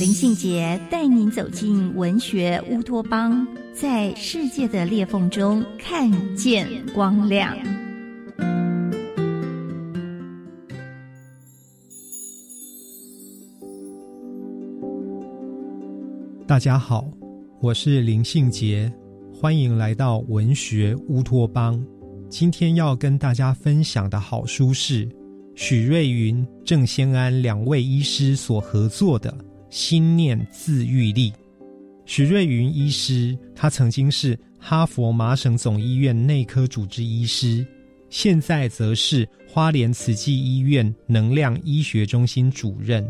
林信杰带您走进文学乌托邦。在世界的裂缝中看见光亮。大家好，我是林信杰，欢迎来到文学乌托邦。今天要跟大家分享的好书是许瑞云、郑先安两位医师所合作的《心念自愈力》。许瑞云医师，他曾经是哈佛麻省总医院内科主治医师，现在则是花莲慈济医院能量医学中心主任。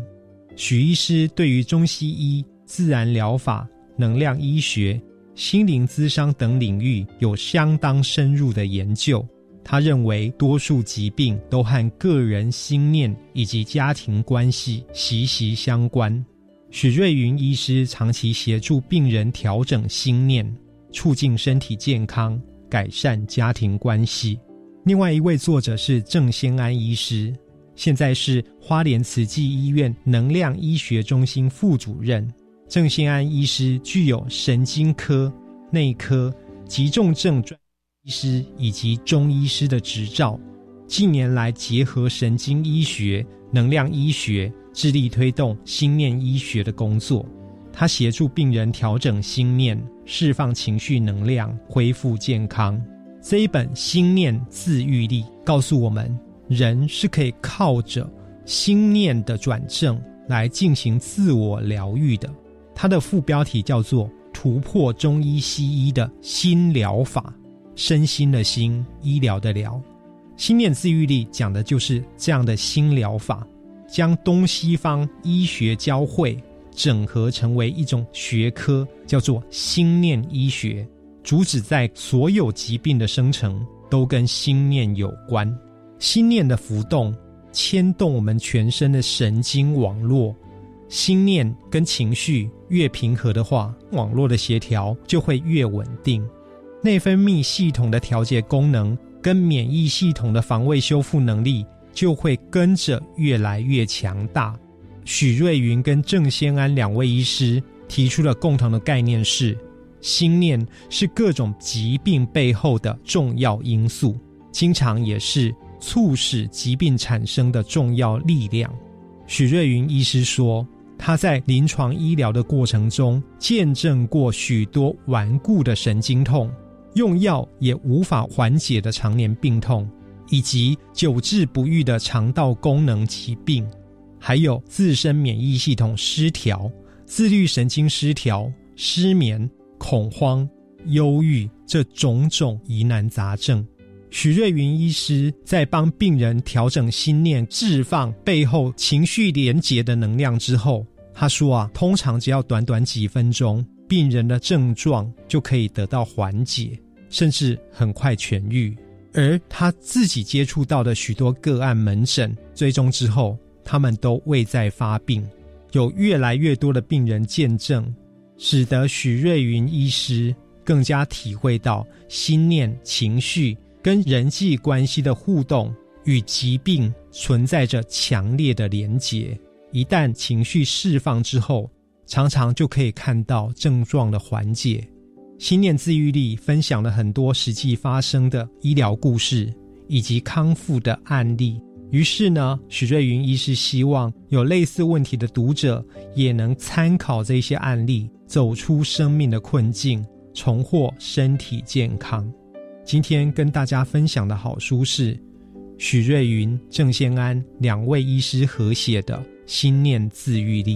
许医师对于中西医、自然疗法、能量医学、心灵咨商等领域有相当深入的研究。他认为，多数疾病都和个人心念以及家庭关系息息相关。许瑞云医师长期协助病人调整心念，促进身体健康，改善家庭关系。另外一位作者是郑先安医师，现在是花莲慈济医院能量医学中心副主任。郑先安医师具有神经科、内科、急重症专医师以及中医师的执照，近年来结合神经医学、能量医学。致力推动心念医学的工作，他协助病人调整心念，释放情绪能量，恢复健康。这一本《心念自愈力》告诉我们，人是可以靠着心念的转正来进行自我疗愈的。它的副标题叫做“突破中医西医的新疗法”，身心的心，医疗的疗。心念自愈力讲的就是这样的新疗法。将东西方医学交汇整合成为一种学科，叫做心念医学，主旨在所有疾病的生成都跟心念有关。心念的浮动牵动我们全身的神经网络，心念跟情绪越平和的话，网络的协调就会越稳定。内分泌系统的调节功能跟免疫系统的防卫修复能力。就会跟着越来越强大。许瑞云跟郑先安两位医师提出了共同的概念是：心念是各种疾病背后的重要因素，经常也是促使疾病产生的重要力量。许瑞云医师说，他在临床医疗的过程中见证过许多顽固的神经痛，用药也无法缓解的常年病痛。以及久治不愈的肠道功能疾病，还有自身免疫系统失调、自律神经失调、失眠、恐慌、忧郁这种种疑难杂症，许瑞云医师在帮病人调整心念、释放背后情绪连结的能量之后，他说啊，通常只要短短几分钟，病人的症状就可以得到缓解，甚至很快痊愈。而他自己接触到的许多个案门诊追踪之后，他们都未再发病，有越来越多的病人见证，使得许瑞云医师更加体会到心念、情绪跟人际关系的互动与疾病存在着强烈的连结。一旦情绪释放之后，常常就可以看到症状的缓解。心念自愈力分享了很多实际发生的医疗故事以及康复的案例。于是呢，许瑞云医师希望有类似问题的读者也能参考这些案例，走出生命的困境，重获身体健康。今天跟大家分享的好书是许瑞云、郑先安两位医师合写的《心念自愈力》。